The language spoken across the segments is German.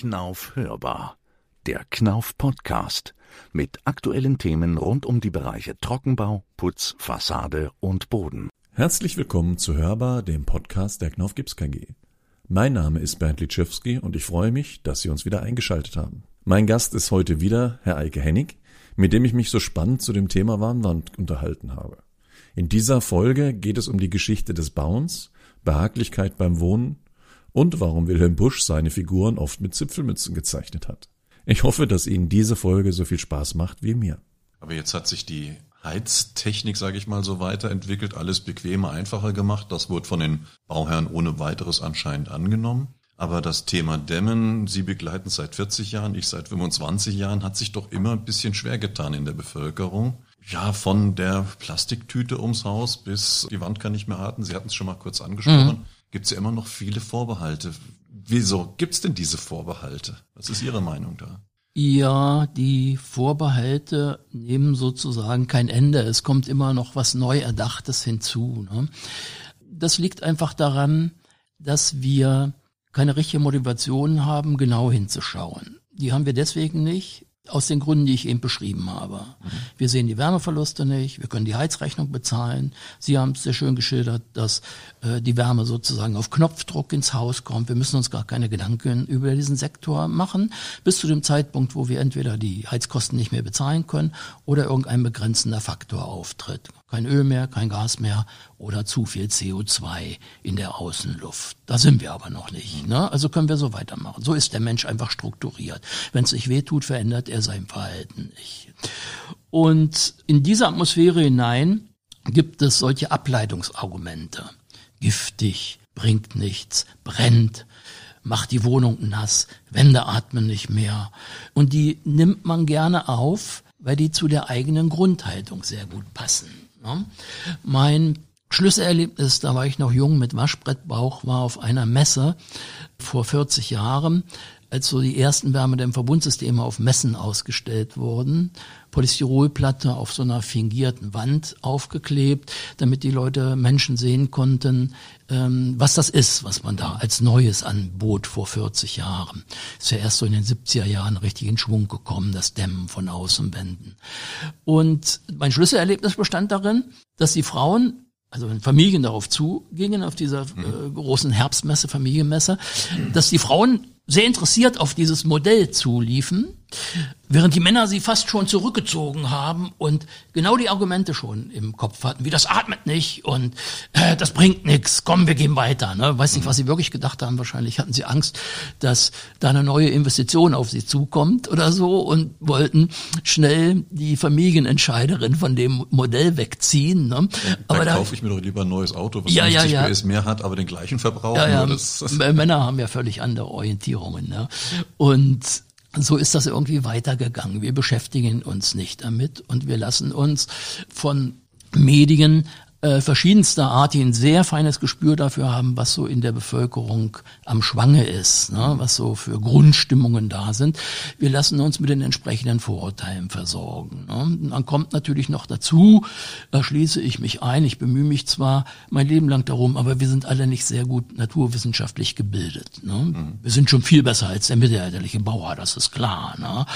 Knauf hörbar. Der Knauf Podcast mit aktuellen Themen rund um die Bereiche Trockenbau, Putz, Fassade und Boden. Herzlich willkommen zu Hörbar, dem Podcast der Knauf Gips KG. Mein Name ist Bernd Litschewski und ich freue mich, dass Sie uns wieder eingeschaltet haben. Mein Gast ist heute wieder Herr Eike Hennig, mit dem ich mich so spannend zu dem Thema Warnwand unterhalten habe. In dieser Folge geht es um die Geschichte des Bauens, Behaglichkeit beim Wohnen und warum Wilhelm Busch seine Figuren oft mit Zipfelmützen gezeichnet hat. Ich hoffe, dass Ihnen diese Folge so viel Spaß macht wie mir. Aber jetzt hat sich die Heiztechnik, sage ich mal, so weiterentwickelt, alles bequemer, einfacher gemacht. Das wurde von den Bauherren ohne weiteres anscheinend angenommen. Aber das Thema Dämmen, Sie begleiten seit 40 Jahren, ich seit 25 Jahren, hat sich doch immer ein bisschen schwer getan in der Bevölkerung. Ja, von der Plastiktüte ums Haus bis die Wand kann nicht mehr atmen. Sie hatten es schon mal kurz angesprochen. Mhm gibt es ja immer noch viele Vorbehalte. Wieso gibt es denn diese Vorbehalte? Was ist Ihre Meinung da? Ja, die Vorbehalte nehmen sozusagen kein Ende. Es kommt immer noch was neu Erdachtes hinzu. Ne? Das liegt einfach daran, dass wir keine richtige Motivation haben, genau hinzuschauen. Die haben wir deswegen nicht, aus den Gründen, die ich eben beschrieben habe. Mhm. Wir sehen die Wärmeverluste nicht, wir können die Heizrechnung bezahlen. Sie haben es sehr schön geschildert, dass äh, die Wärme sozusagen auf Knopfdruck ins Haus kommt. Wir müssen uns gar keine Gedanken über diesen Sektor machen, bis zu dem Zeitpunkt, wo wir entweder die Heizkosten nicht mehr bezahlen können oder irgendein begrenzender Faktor auftritt. Kein Öl mehr, kein Gas mehr oder zu viel CO2 in der Außenluft. Da sind wir aber noch nicht. Ne? Also können wir so weitermachen. So ist der Mensch einfach strukturiert. Wenn es sich wehtut, verändert er sein Verhalten nicht. Und in diese Atmosphäre hinein gibt es solche Ableitungsargumente. Giftig, bringt nichts, brennt, macht die Wohnung nass, Wände atmen nicht mehr. Und die nimmt man gerne auf, weil die zu der eigenen Grundhaltung sehr gut passen. Ne? Mein Schlüsselerlebnis, da war ich noch jung mit Waschbrettbauch, war auf einer Messe vor 40 Jahren, als so die ersten Wärmedämmverbundsysteme auf Messen ausgestellt wurden. Polystyrolplatte auf so einer fingierten Wand aufgeklebt, damit die Leute Menschen sehen konnten, ähm, was das ist, was man da als Neues anbot vor 40 Jahren. Ist ja erst so in den 70er Jahren richtig in Schwung gekommen, das Dämmen von Außenwänden. Und mein Schlüsselerlebnis bestand darin, dass die Frauen also wenn Familien darauf zugingen, auf dieser äh, großen Herbstmesse, Familienmesse, dass die Frauen sehr interessiert auf dieses Modell zuliefen Während die Männer sie fast schon zurückgezogen haben und genau die Argumente schon im Kopf hatten, wie das atmet nicht und äh, das bringt nichts, komm, wir gehen weiter. Ne? Weiß nicht, was sie wirklich gedacht haben. Wahrscheinlich hatten sie Angst, dass da eine neue Investition auf sie zukommt oder so und wollten schnell die Familienentscheiderin von dem Modell wegziehen. Ne? Ja, aber da kaufe ich mir doch lieber ein neues Auto, was ja, 50 ja, ja. PS mehr hat, aber den gleichen Verbrauch. Ja, ja. Männer haben ja völlig andere Orientierungen. Ne? Und so ist das irgendwie weitergegangen. Wir beschäftigen uns nicht damit und wir lassen uns von Medien äh, verschiedenster Art, die ein sehr feines Gespür dafür haben, was so in der Bevölkerung am Schwange ist, ne, was so für Grundstimmungen da sind. Wir lassen uns mit den entsprechenden Vorurteilen versorgen. Ne. dann kommt natürlich noch dazu, da schließe ich mich ein, ich bemühe mich zwar mein Leben lang darum, aber wir sind alle nicht sehr gut naturwissenschaftlich gebildet. Ne. Mhm. Wir sind schon viel besser als der mittelalterliche Bauer, das ist klar. Ne. Ja.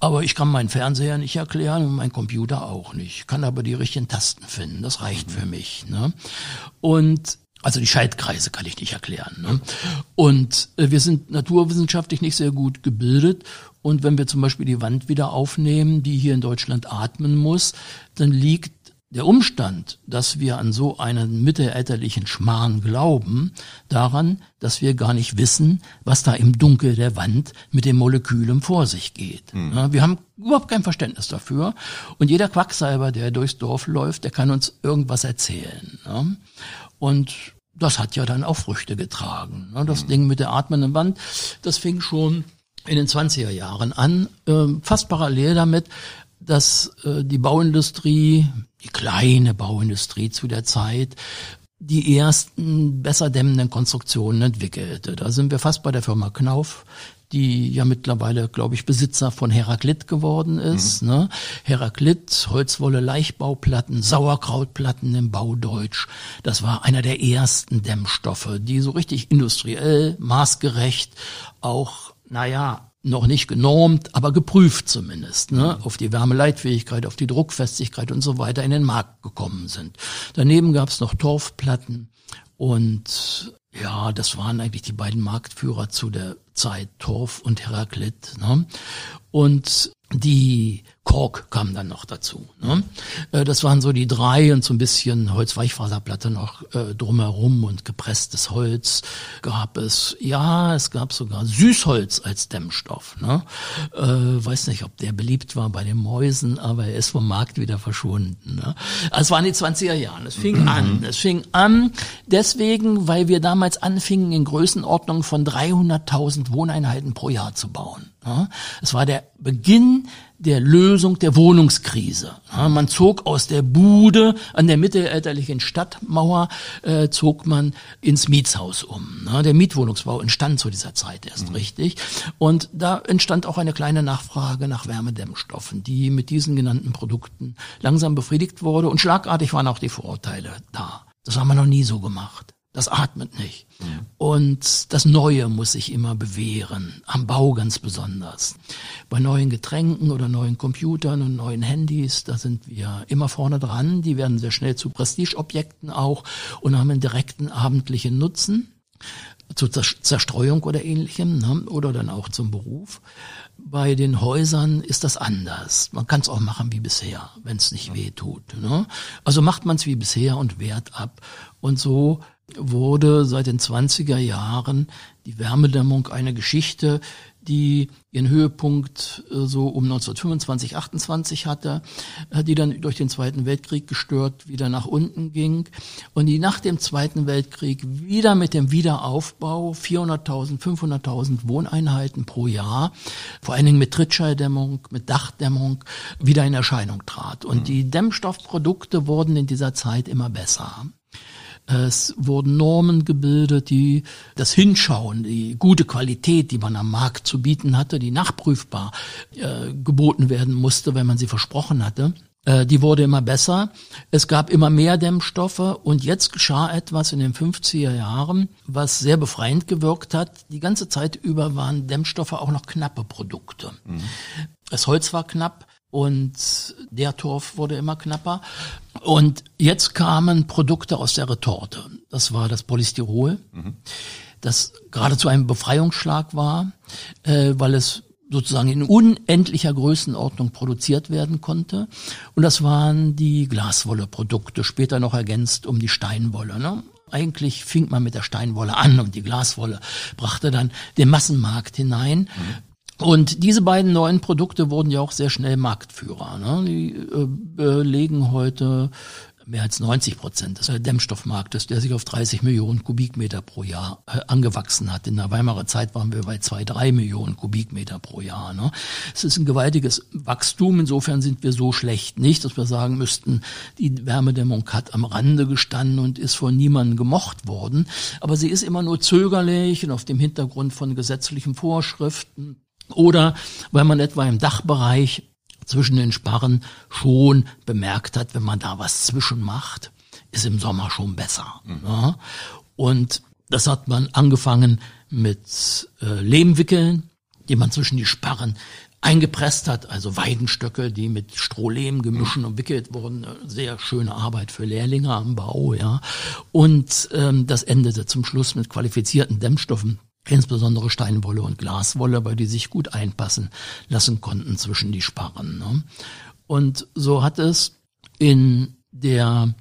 Aber ich kann meinen Fernseher nicht erklären und meinen Computer auch nicht. Ich kann aber die richtigen Tasten finden, das reicht mhm. für mich. Ne? Und also die Schaltkreise kann ich nicht erklären. Ne? Und äh, wir sind naturwissenschaftlich nicht sehr gut gebildet. Und wenn wir zum Beispiel die Wand wieder aufnehmen, die hier in Deutschland atmen muss, dann liegt der Umstand, dass wir an so einen mittelalterlichen Schmarrn glauben, daran, dass wir gar nicht wissen, was da im Dunkel der Wand mit den Molekülen vor sich geht. Mhm. wir haben überhaupt kein Verständnis dafür. Und jeder Quacksalber, der durchs Dorf läuft, der kann uns irgendwas erzählen. Und das hat ja dann auch Früchte getragen. Das mhm. Ding mit der atmenden Wand, das fing schon in den 20er Jahren an, ähm, fast parallel damit, dass äh, die Bauindustrie, die kleine Bauindustrie zu der Zeit, die ersten besser dämmenden Konstruktionen entwickelte. Da sind wir fast bei der Firma Knauf, die ja mittlerweile, glaube ich, Besitzer von Heraklit geworden ist. Mhm. Ne? Heraklit, Holzwolle, Leichtbauplatten, Sauerkrautplatten im Baudeutsch. Das war einer der ersten Dämmstoffe, die so richtig industriell, maßgerecht auch naja, noch nicht genormt, aber geprüft zumindest, ne, auf die Wärmeleitfähigkeit, auf die Druckfestigkeit und so weiter in den Markt gekommen sind. Daneben gab es noch Torfplatten und ja, das waren eigentlich die beiden Marktführer zu der Zeit, Torf und Heraklit. Ne? Und die Kork kam dann noch dazu. Ne? Äh, das waren so die drei und so ein bisschen Holzweichfaserplatte noch äh, drumherum und gepresstes Holz gab es. Ja, es gab sogar Süßholz als Dämmstoff. Ne? Äh, weiß nicht, ob der beliebt war bei den Mäusen, aber er ist vom Markt wieder verschwunden. Ne? Also es waren die 20er Jahren. Es fing mhm. an. Es fing an deswegen, weil wir damals anfingen, in Größenordnung von 300.000 Wohneinheiten pro Jahr zu bauen. Es war der Beginn der Lösung der Wohnungskrise. Man zog aus der Bude an der mittelalterlichen Stadtmauer, äh, zog man ins Mietshaus um. Der Mietwohnungsbau entstand zu dieser Zeit erst mhm. richtig. Und da entstand auch eine kleine Nachfrage nach Wärmedämmstoffen, die mit diesen genannten Produkten langsam befriedigt wurde. Und schlagartig waren auch die Vorurteile da. Das haben wir noch nie so gemacht. Das atmet nicht. Mhm. Und das Neue muss sich immer bewähren, am Bau ganz besonders. Bei neuen Getränken oder neuen Computern und neuen Handys, da sind wir immer vorne dran. Die werden sehr schnell zu Prestigeobjekten auch und haben einen direkten abendlichen Nutzen zur Zerstreuung oder ähnlichem ne? oder dann auch zum Beruf. Bei den Häusern ist das anders. Man kann es auch machen wie bisher, wenn es nicht weh tut. Ne? Also macht man es wie bisher und wehrt ab. Und so wurde seit den 20er Jahren die Wärmedämmung eine Geschichte, die ihren Höhepunkt äh, so um 1925, 28 hatte, äh, die dann durch den Zweiten Weltkrieg gestört wieder nach unten ging und die nach dem Zweiten Weltkrieg wieder mit dem Wiederaufbau 400.000, 500.000 Wohneinheiten pro Jahr, vor allen Dingen mit Trittschalldämmung, mit Dachdämmung, wieder in Erscheinung trat. Und mhm. die Dämmstoffprodukte wurden in dieser Zeit immer besser. Es wurden Normen gebildet, die das Hinschauen, die gute Qualität, die man am Markt zu bieten hatte, die nachprüfbar äh, geboten werden musste, wenn man sie versprochen hatte. Äh, die wurde immer besser. Es gab immer mehr Dämmstoffe und jetzt geschah etwas in den 50er Jahren, was sehr befreiend gewirkt hat. Die ganze Zeit über waren Dämmstoffe auch noch knappe Produkte. Mhm. Das Holz war knapp, und der Torf wurde immer knapper. Und jetzt kamen Produkte aus der Retorte. Das war das Polystyrol, mhm. das geradezu ein Befreiungsschlag war, äh, weil es sozusagen in unendlicher Größenordnung produziert werden konnte. Und das waren die Glaswolle-Produkte, später noch ergänzt um die Steinwolle. Ne? Eigentlich fing man mit der Steinwolle an und die Glaswolle brachte dann den Massenmarkt hinein. Mhm. Und diese beiden neuen Produkte wurden ja auch sehr schnell Marktführer. Ne? Die äh, belegen heute mehr als 90 Prozent des Dämmstoffmarktes, der sich auf 30 Millionen Kubikmeter pro Jahr äh, angewachsen hat. In der Weimarer Zeit waren wir bei zwei, drei Millionen Kubikmeter pro Jahr. Ne? Es ist ein gewaltiges Wachstum. Insofern sind wir so schlecht nicht, dass wir sagen müssten, die Wärmedämmung hat am Rande gestanden und ist von niemandem gemocht worden. Aber sie ist immer nur zögerlich und auf dem Hintergrund von gesetzlichen Vorschriften oder weil man etwa im Dachbereich zwischen den Sparren schon bemerkt hat, wenn man da was zwischen macht, ist im Sommer schon besser. Mhm. Ja? Und das hat man angefangen mit äh, Lehmwickeln, die man zwischen die Sparren eingepresst hat, also Weidenstöcke, die mit Strohlehm gemischen und wickelt wurden. Sehr schöne Arbeit für Lehrlinge am Bau, ja. Und ähm, das endete zum Schluss mit qualifizierten Dämmstoffen, insbesondere Steinwolle und Glaswolle, weil die sich gut einpassen lassen konnten zwischen die Sparren. Ne? Und so hat es in der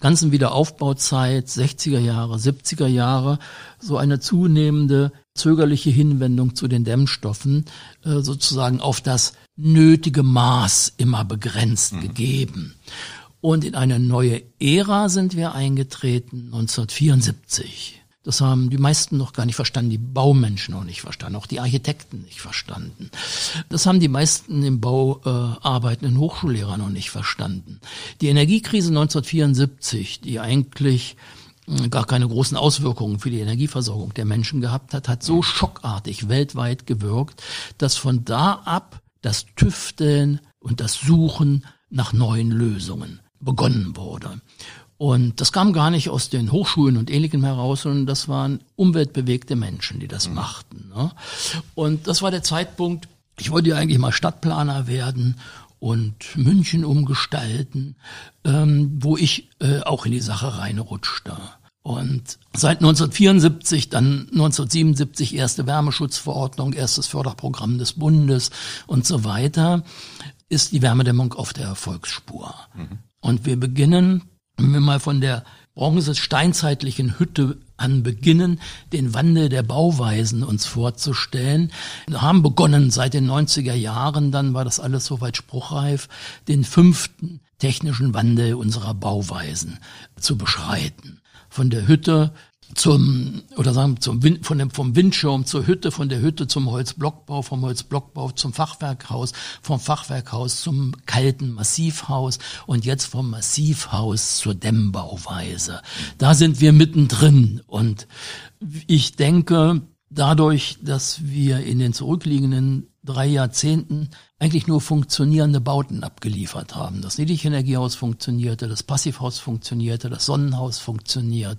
ganzen Wiederaufbauzeit 60er Jahre, 70er Jahre so eine zunehmende zögerliche Hinwendung zu den Dämmstoffen äh, sozusagen auf das nötige Maß immer begrenzt mhm. gegeben. Und in eine neue Ära sind wir eingetreten 1974. Das haben die meisten noch gar nicht verstanden, die Baumenschen auch nicht verstanden, auch die Architekten nicht verstanden. Das haben die meisten im Bau äh, arbeitenden Hochschullehrer noch nicht verstanden. Die Energiekrise 1974, die eigentlich hm, gar keine großen Auswirkungen für die Energieversorgung der Menschen gehabt hat, hat so schockartig weltweit gewirkt, dass von da ab das Tüfteln und das Suchen nach neuen Lösungen begonnen wurde. Und das kam gar nicht aus den Hochschulen und Ähnlichem heraus, sondern das waren umweltbewegte Menschen, die das mhm. machten. Ne? Und das war der Zeitpunkt, ich wollte ja eigentlich mal Stadtplaner werden und München umgestalten, ähm, wo ich äh, auch in die Sache reinrutschte. Und seit 1974, dann 1977 erste Wärmeschutzverordnung, erstes Förderprogramm des Bundes und so weiter, ist die Wärmedämmung auf der Erfolgsspur. Mhm. Und wir beginnen, wenn wir mal von der bronze-steinzeitlichen Hütte an beginnen, den Wandel der Bauweisen uns vorzustellen. Wir haben begonnen seit den 90er Jahren, dann war das alles soweit spruchreif, den fünften technischen Wandel unserer Bauweisen zu beschreiten. Von der Hütte zum oder sagen zum Wind, von dem vom Windschirm zur Hütte, von der Hütte zum Holzblockbau, vom Holzblockbau zum Fachwerkhaus, vom Fachwerkhaus zum kalten Massivhaus und jetzt vom Massivhaus zur Dämmbauweise. Da sind wir mittendrin und ich denke, dadurch, dass wir in den zurückliegenden drei Jahrzehnten eigentlich nur funktionierende Bauten abgeliefert haben. Das Niedrigenergiehaus funktionierte, das Passivhaus funktionierte, das Sonnenhaus funktioniert.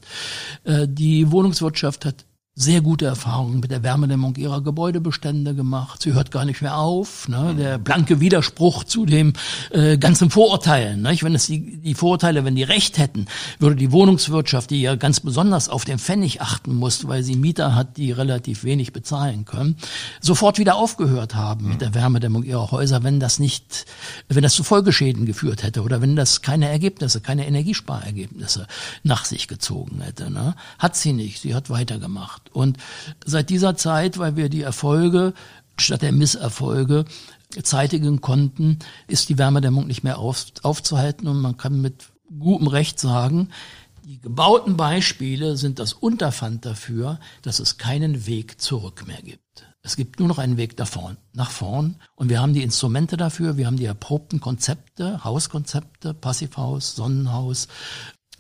Äh, die Wohnungswirtschaft hat sehr gute Erfahrungen mit der Wärmedämmung ihrer Gebäudebestände gemacht. Sie hört gar nicht mehr auf. Ne? Der blanke Widerspruch zu dem äh, ganzen Vorurteilen. Nicht? Wenn es die, die Vorurteile, wenn die recht hätten, würde die Wohnungswirtschaft, die ja ganz besonders auf den Pfennig achten muss, weil sie Mieter hat, die relativ wenig bezahlen können, sofort wieder aufgehört haben mit der Wärmedämmung ihrer Häuser, wenn das nicht, wenn das zu Folgeschäden geführt hätte oder wenn das keine Ergebnisse, keine Energiesparergebnisse nach sich gezogen hätte. Ne? Hat sie nicht. Sie hat weitergemacht. Und seit dieser Zeit, weil wir die Erfolge statt der Misserfolge zeitigen konnten, ist die Wärmedämmung nicht mehr auf, aufzuhalten und man kann mit gutem Recht sagen, die gebauten Beispiele sind das Unterpfand dafür, dass es keinen Weg zurück mehr gibt. Es gibt nur noch einen Weg nach vorn, nach vorn. Und wir haben die Instrumente dafür, wir haben die erprobten Konzepte, Hauskonzepte, Passivhaus, Sonnenhaus,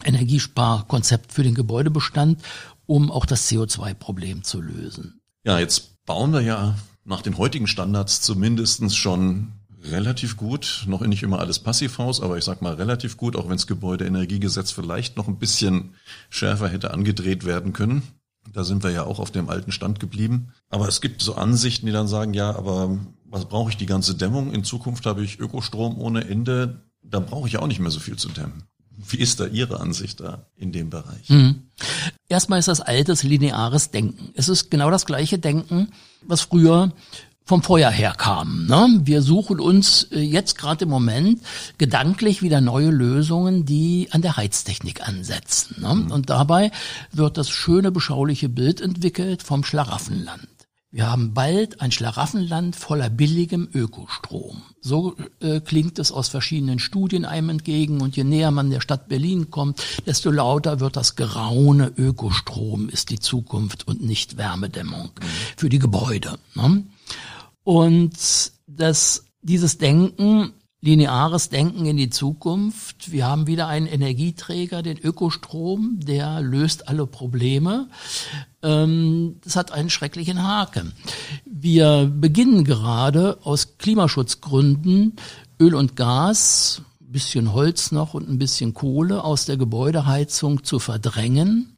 Energiesparkonzept für den Gebäudebestand um auch das CO2-Problem zu lösen. Ja, jetzt bauen wir ja nach den heutigen Standards zumindestens schon relativ gut, noch nicht immer alles Passivhaus, aber ich sag mal relativ gut, auch wenn das Gebäudeenergiegesetz vielleicht noch ein bisschen schärfer hätte angedreht werden können. Da sind wir ja auch auf dem alten Stand geblieben. Aber es gibt so Ansichten, die dann sagen, ja, aber was brauche ich die ganze Dämmung? In Zukunft habe ich Ökostrom ohne Ende. Da brauche ich ja auch nicht mehr so viel zu dämmen. Wie ist da Ihre Ansicht da in dem Bereich? Mhm. Erstmal ist das altes lineares Denken. Es ist genau das gleiche Denken, was früher vom Feuer her kam. Ne? Wir suchen uns äh, jetzt gerade im Moment gedanklich wieder neue Lösungen, die an der Heiztechnik ansetzen. Ne? Mhm. Und dabei wird das schöne, beschauliche Bild entwickelt vom Schlaraffenland. Wir haben bald ein Schlaraffenland voller billigem Ökostrom. So äh, klingt es aus verschiedenen Studien einem entgegen. Und je näher man der Stadt Berlin kommt, desto lauter wird das Geraune Ökostrom ist die Zukunft und nicht Wärmedämmung für die Gebäude. Ne? Und das, dieses Denken lineares Denken in die Zukunft. Wir haben wieder einen Energieträger, den Ökostrom, der löst alle Probleme. Ähm, das hat einen schrecklichen Haken. Wir beginnen gerade aus Klimaschutzgründen Öl und Gas, bisschen Holz noch und ein bisschen Kohle aus der Gebäudeheizung zu verdrängen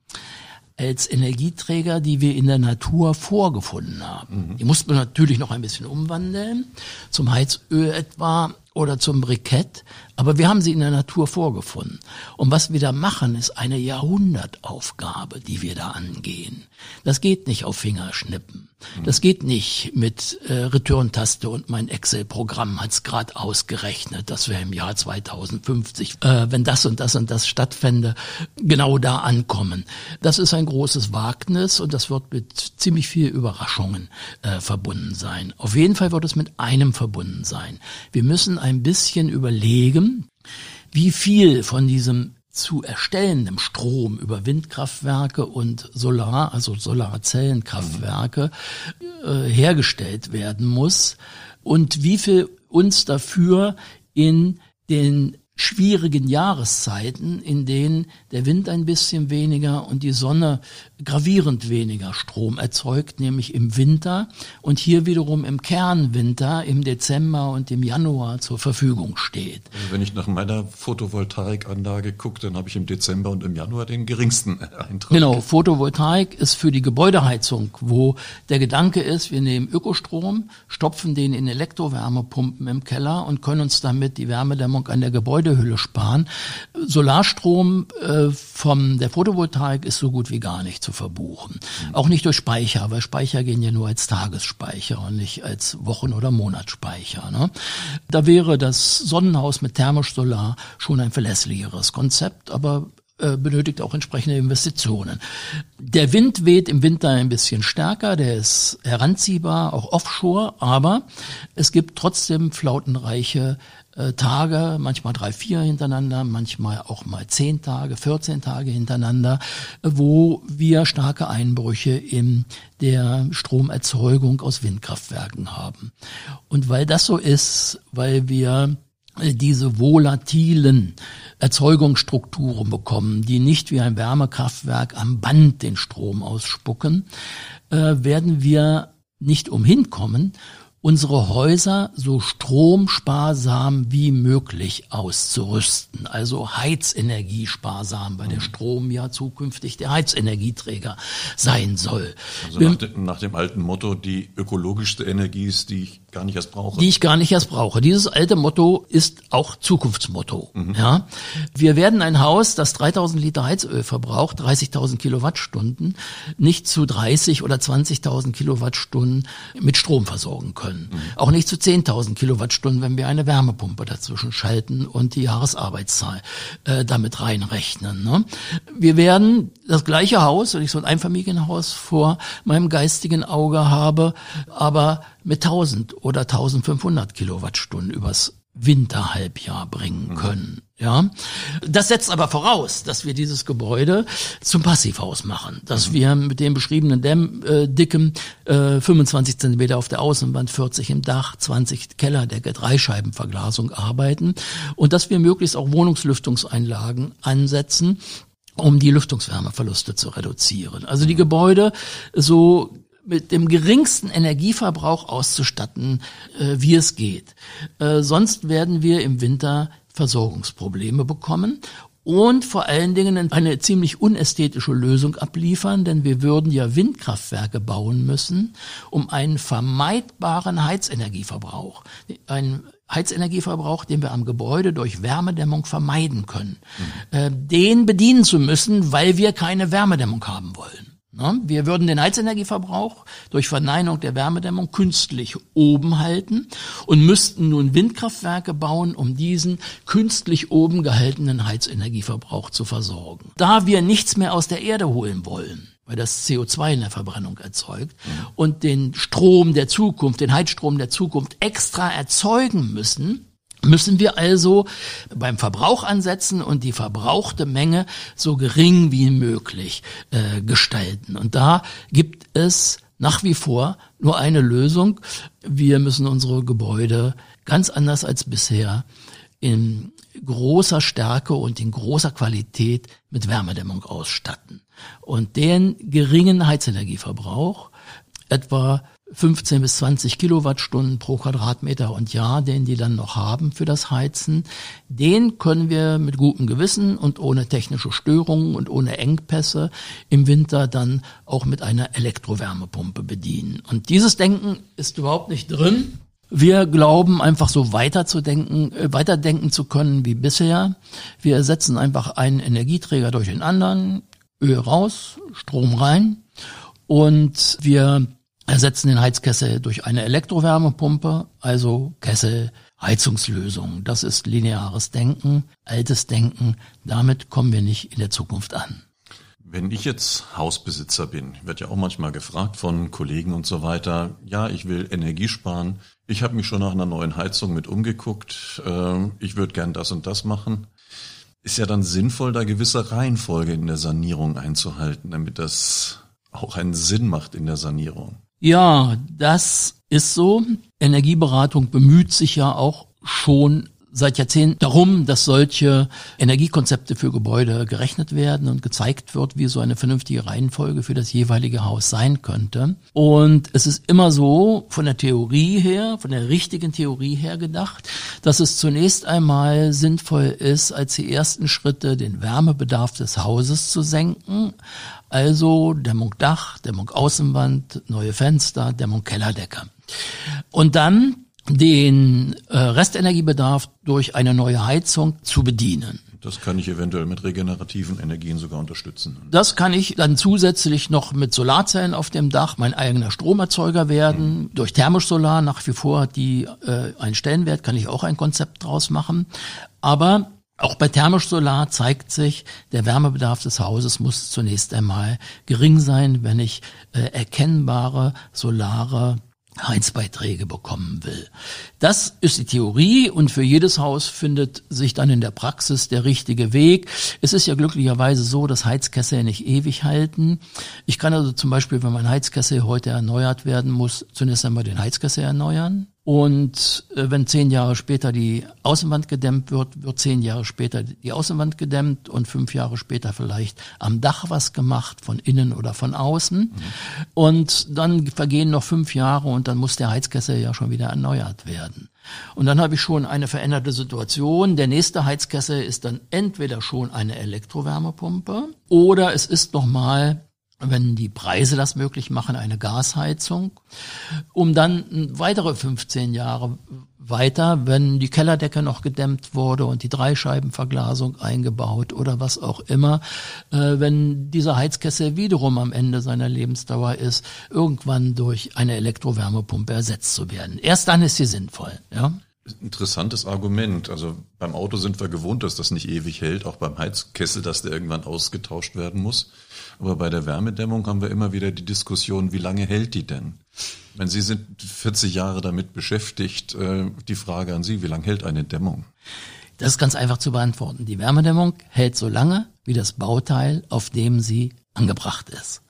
als Energieträger, die wir in der Natur vorgefunden haben. Mhm. Die mussten wir natürlich noch ein bisschen umwandeln, zum Heizöl etwa oder zum Brikett, aber wir haben sie in der Natur vorgefunden. Und was wir da machen, ist eine Jahrhundertaufgabe, die wir da angehen. Das geht nicht auf Fingerschnippen. Das geht nicht mit äh, Return-Taste und mein Excel-Programm hat's gerade ausgerechnet, dass wir im Jahr 2050, äh, wenn das und das und das stattfände, genau da ankommen. Das ist ein großes Wagnis und das wird mit ziemlich viel Überraschungen äh, verbunden sein. Auf jeden Fall wird es mit einem verbunden sein. Wir müssen ein bisschen überlegen, wie viel von diesem zu erstellendem Strom über Windkraftwerke und Solar, also Solarzellenkraftwerke, äh, hergestellt werden muss und wie viel uns dafür in den schwierigen Jahreszeiten, in denen der Wind ein bisschen weniger und die Sonne gravierend weniger Strom erzeugt, nämlich im Winter und hier wiederum im Kernwinter im Dezember und im Januar zur Verfügung steht. Also wenn ich nach meiner Photovoltaikanlage gucke, dann habe ich im Dezember und im Januar den geringsten Eintrag. Genau, Photovoltaik ist für die Gebäudeheizung, wo der Gedanke ist, wir nehmen Ökostrom, stopfen den in Elektrowärmepumpen im Keller und können uns damit die Wärmedämmung an der Gebäudehülle sparen. Solarstrom äh, von der Photovoltaik ist so gut wie gar nicht zu verbuchen. Auch nicht durch Speicher, weil Speicher gehen ja nur als Tagesspeicher und nicht als Wochen- oder Monatsspeicher. Ne? Da wäre das Sonnenhaus mit thermisch Solar schon ein verlässlicheres Konzept, aber äh, benötigt auch entsprechende Investitionen. Der Wind weht im Winter ein bisschen stärker, der ist heranziehbar, auch offshore, aber es gibt trotzdem flautenreiche äh, Tage, manchmal drei, vier hintereinander, manchmal auch mal zehn Tage, 14 Tage hintereinander, wo wir starke Einbrüche in der Stromerzeugung aus Windkraftwerken haben. Und weil das so ist, weil wir diese volatilen Erzeugungsstrukturen bekommen, die nicht wie ein Wärmekraftwerk am Band den Strom ausspucken, äh, werden wir nicht umhin kommen, unsere Häuser so stromsparsam wie möglich auszurüsten, also heizenergiesparsam, weil der mhm. Strom ja zukünftig der Heizenergieträger sein soll. Also nach, dem, nach dem alten Motto, die ökologischste Energie ist, die gar nicht erst brauche. Die ich gar nicht erst brauche. Dieses alte Motto ist auch Zukunftsmotto. Mhm. Ja, wir werden ein Haus, das 3000 Liter Heizöl verbraucht, 30.000 Kilowattstunden, nicht zu 30 oder 20.000 Kilowattstunden mit Strom versorgen können. Mhm. Auch nicht zu 10.000 Kilowattstunden, wenn wir eine Wärmepumpe dazwischen schalten und die Jahresarbeitszahl äh, damit reinrechnen. Ne? Wir werden das gleiche Haus, wenn ich so ein Einfamilienhaus vor meinem geistigen Auge habe, aber mit 1000 oder 1500 Kilowattstunden übers Winterhalbjahr bringen mhm. können. Ja, das setzt aber voraus, dass wir dieses Gebäude zum Passivhaus machen, dass mhm. wir mit dem beschriebenen Dämmdicken äh, 25 Zentimeter auf der Außenwand, 40 im Dach, 20 Kellerdecke, Dreischeibenverglasung arbeiten und dass wir möglichst auch Wohnungslüftungseinlagen ansetzen, um die Lüftungswärmeverluste zu reduzieren. Also die mhm. Gebäude so mit dem geringsten Energieverbrauch auszustatten, äh, wie es geht. Äh, sonst werden wir im Winter Versorgungsprobleme bekommen und vor allen Dingen eine ziemlich unästhetische Lösung abliefern, denn wir würden ja Windkraftwerke bauen müssen, um einen vermeidbaren Heizenergieverbrauch, einen Heizenergieverbrauch, den wir am Gebäude durch Wärmedämmung vermeiden können, mhm. äh, den bedienen zu müssen, weil wir keine Wärmedämmung haben wollen. Wir würden den Heizenergieverbrauch durch Verneinung der Wärmedämmung künstlich oben halten und müssten nun Windkraftwerke bauen, um diesen künstlich oben gehaltenen Heizenergieverbrauch zu versorgen. Da wir nichts mehr aus der Erde holen wollen, weil das CO2 in der Verbrennung erzeugt mhm. und den Strom der Zukunft, den Heizstrom der Zukunft extra erzeugen müssen, müssen wir also beim Verbrauch ansetzen und die verbrauchte Menge so gering wie möglich äh, gestalten. Und da gibt es nach wie vor nur eine Lösung. Wir müssen unsere Gebäude ganz anders als bisher in großer Stärke und in großer Qualität mit Wärmedämmung ausstatten. Und den geringen Heizenergieverbrauch, etwa 15 bis 20 Kilowattstunden pro Quadratmeter und Jahr, den die dann noch haben für das Heizen, den können wir mit gutem Gewissen und ohne technische Störungen und ohne Engpässe im Winter dann auch mit einer Elektrowärmepumpe bedienen. Und dieses Denken ist überhaupt nicht drin. Wir glauben einfach so weiterzudenken, äh, weiterdenken zu können wie bisher. Wir ersetzen einfach einen Energieträger durch den anderen, Öl raus, Strom rein und wir ersetzen den Heizkessel durch eine Elektrowärmepumpe, also Kessel, Heizungslösung. Das ist lineares Denken, altes Denken. Damit kommen wir nicht in der Zukunft an. Wenn ich jetzt Hausbesitzer bin, wird ja auch manchmal gefragt von Kollegen und so weiter, ja, ich will Energie sparen, ich habe mich schon nach einer neuen Heizung mit umgeguckt, äh, ich würde gern das und das machen. Ist ja dann sinnvoll, da gewisse Reihenfolge in der Sanierung einzuhalten, damit das auch einen Sinn macht in der Sanierung. Ja, das ist so. Energieberatung bemüht sich ja auch schon seit Jahrzehnten darum, dass solche Energiekonzepte für Gebäude gerechnet werden und gezeigt wird, wie so eine vernünftige Reihenfolge für das jeweilige Haus sein könnte. Und es ist immer so von der Theorie her, von der richtigen Theorie her gedacht, dass es zunächst einmal sinnvoll ist, als die ersten Schritte den Wärmebedarf des Hauses zu senken. Also Dämmung Dach, Dämmung Außenwand, neue Fenster, Dämmung Kellerdecke. Und dann den äh, Restenergiebedarf durch eine neue Heizung zu bedienen. Das kann ich eventuell mit regenerativen Energien sogar unterstützen. Das kann ich dann zusätzlich noch mit Solarzellen auf dem Dach mein eigener Stromerzeuger werden. Mhm. Durch thermisch Solar nach wie vor hat die äh, einen Stellenwert, kann ich auch ein Konzept draus machen. Aber auch bei thermisch Solar zeigt sich, der Wärmebedarf des Hauses muss zunächst einmal gering sein, wenn ich äh, erkennbare solare Heizbeiträge bekommen will. Das ist die Theorie und für jedes Haus findet sich dann in der Praxis der richtige Weg. Es ist ja glücklicherweise so, dass Heizkessel nicht ewig halten. Ich kann also zum Beispiel, wenn mein Heizkessel heute erneuert werden muss, zunächst einmal den Heizkessel erneuern. Und äh, wenn zehn Jahre später die Außenwand gedämmt wird, wird zehn Jahre später die Außenwand gedämmt und fünf Jahre später vielleicht am Dach was gemacht, von innen oder von außen. Mhm. Und dann vergehen noch fünf Jahre und dann muss der Heizkessel ja schon wieder erneuert werden. Und dann habe ich schon eine veränderte Situation. Der nächste Heizkessel ist dann entweder schon eine Elektrowärmepumpe oder es ist nochmal wenn die Preise das möglich machen, eine Gasheizung, um dann weitere 15 Jahre weiter, wenn die Kellerdecke noch gedämmt wurde und die Dreischeibenverglasung eingebaut oder was auch immer, äh, wenn dieser Heizkessel wiederum am Ende seiner Lebensdauer ist, irgendwann durch eine Elektrowärmepumpe ersetzt zu werden. Erst dann ist sie sinnvoll, ja. Interessantes Argument. Also beim Auto sind wir gewohnt, dass das nicht ewig hält, auch beim Heizkessel, dass der irgendwann ausgetauscht werden muss. Aber bei der Wärmedämmung haben wir immer wieder die Diskussion, wie lange hält die denn? Wenn Sie sind 40 Jahre damit beschäftigt, äh, die Frage an Sie, wie lange hält eine Dämmung? Das ist ganz einfach zu beantworten. Die Wärmedämmung hält so lange, wie das Bauteil, auf dem sie angebracht ist.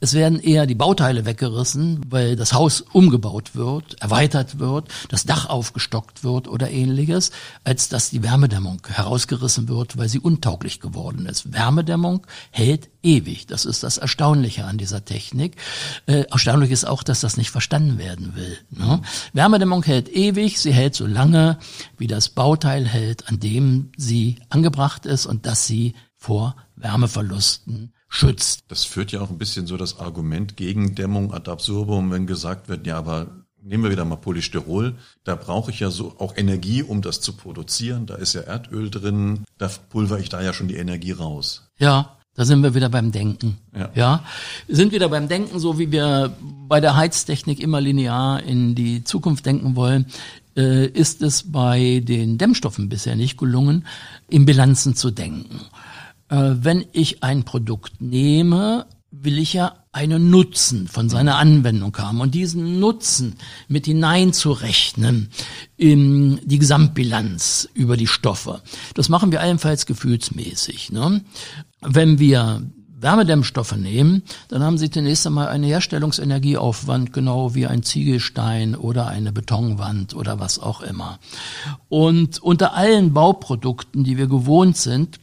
Es werden eher die Bauteile weggerissen, weil das Haus umgebaut wird, erweitert wird, das Dach aufgestockt wird oder ähnliches, als dass die Wärmedämmung herausgerissen wird, weil sie untauglich geworden ist. Wärmedämmung hält ewig. Das ist das Erstaunliche an dieser Technik. Äh, erstaunlich ist auch, dass das nicht verstanden werden will. Ne? Wärmedämmung hält ewig, sie hält so lange, wie das Bauteil hält, an dem sie angebracht ist und dass sie vor Wärmeverlusten schützt. Das führt ja auch ein bisschen so das Argument gegen Dämmung ad absurdum, wenn gesagt wird, ja, aber nehmen wir wieder mal Polystyrol, da brauche ich ja so auch Energie, um das zu produzieren. Da ist ja Erdöl drin, da pulver ich da ja schon die Energie raus. Ja, da sind wir wieder beim Denken. Ja. ja. Sind wieder beim Denken, so wie wir bei der Heiztechnik immer linear in die Zukunft denken wollen, äh, ist es bei den Dämmstoffen bisher nicht gelungen, in Bilanzen zu denken. Äh, wenn ich ein Produkt nehme, will ich ja einen Nutzen von seiner Anwendung haben und diesen Nutzen mit hineinzurechnen in die Gesamtbilanz über die Stoffe. Das machen wir allenfalls gefühlsmäßig. Ne? Wenn wir Wärmedämmstoffe nehmen, dann haben sie zunächst einmal einen Herstellungsenergieaufwand, genau wie ein Ziegelstein oder eine Betonwand oder was auch immer. Und unter allen Bauprodukten, die wir gewohnt sind,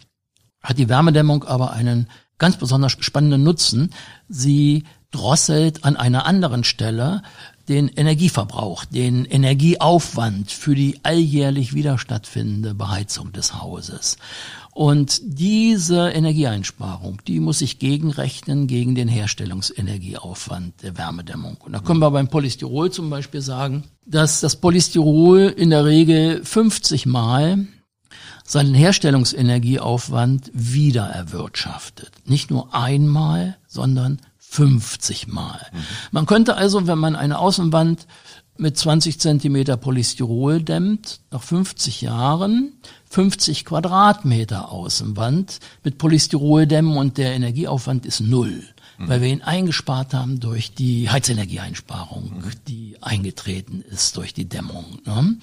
hat die Wärmedämmung aber einen ganz besonders spannenden Nutzen. Sie drosselt an einer anderen Stelle den Energieverbrauch, den Energieaufwand für die alljährlich wieder stattfindende Beheizung des Hauses. Und diese Energieeinsparung, die muss ich gegenrechnen gegen den Herstellungsenergieaufwand der Wärmedämmung. Und da können wir beim Polystyrol zum Beispiel sagen, dass das Polystyrol in der Regel 50 Mal seinen Herstellungsenergieaufwand wieder erwirtschaftet. Nicht nur einmal, sondern 50 Mal. Mhm. Man könnte also, wenn man eine Außenwand mit 20 Zentimeter Polystyrol dämmt, nach 50 Jahren 50 Quadratmeter Außenwand mit Polystyrol dämmen und der Energieaufwand ist null, mhm. weil wir ihn eingespart haben durch die Heizenergieeinsparung, mhm. die eingetreten ist durch die Dämmung. Ne?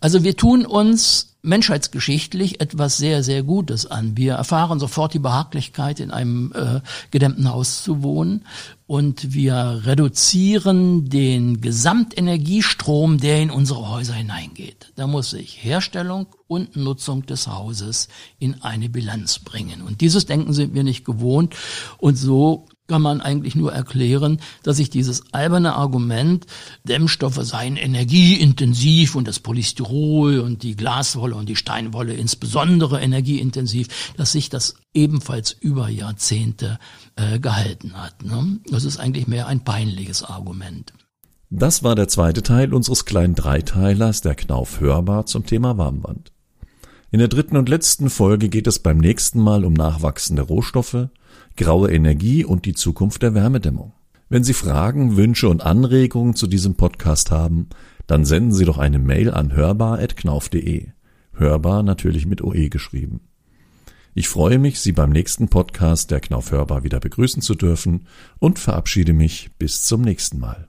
Also wir tun uns menschheitsgeschichtlich etwas sehr, sehr Gutes an. Wir erfahren sofort die Behaglichkeit, in einem äh, gedämmten Haus zu wohnen und wir reduzieren den Gesamtenergiestrom, der in unsere Häuser hineingeht. Da muss sich Herstellung und Nutzung des Hauses in eine Bilanz bringen. Und dieses Denken sind wir nicht gewohnt und so kann man eigentlich nur erklären, dass sich dieses alberne Argument, Dämmstoffe seien energieintensiv und das Polystyrol und die Glaswolle und die Steinwolle insbesondere energieintensiv, dass sich das ebenfalls über Jahrzehnte äh, gehalten hat. Ne? Das ist eigentlich mehr ein peinliches Argument. Das war der zweite Teil unseres kleinen Dreiteilers der Knauf hörbar zum Thema Warmwand. In der dritten und letzten Folge geht es beim nächsten Mal um nachwachsende Rohstoffe, graue Energie und die Zukunft der Wärmedämmung. Wenn Sie Fragen, Wünsche und Anregungen zu diesem Podcast haben, dann senden Sie doch eine Mail an hörbar.knauf.de. Hörbar natürlich mit OE geschrieben. Ich freue mich, Sie beim nächsten Podcast der Knauf Hörbar wieder begrüßen zu dürfen und verabschiede mich bis zum nächsten Mal.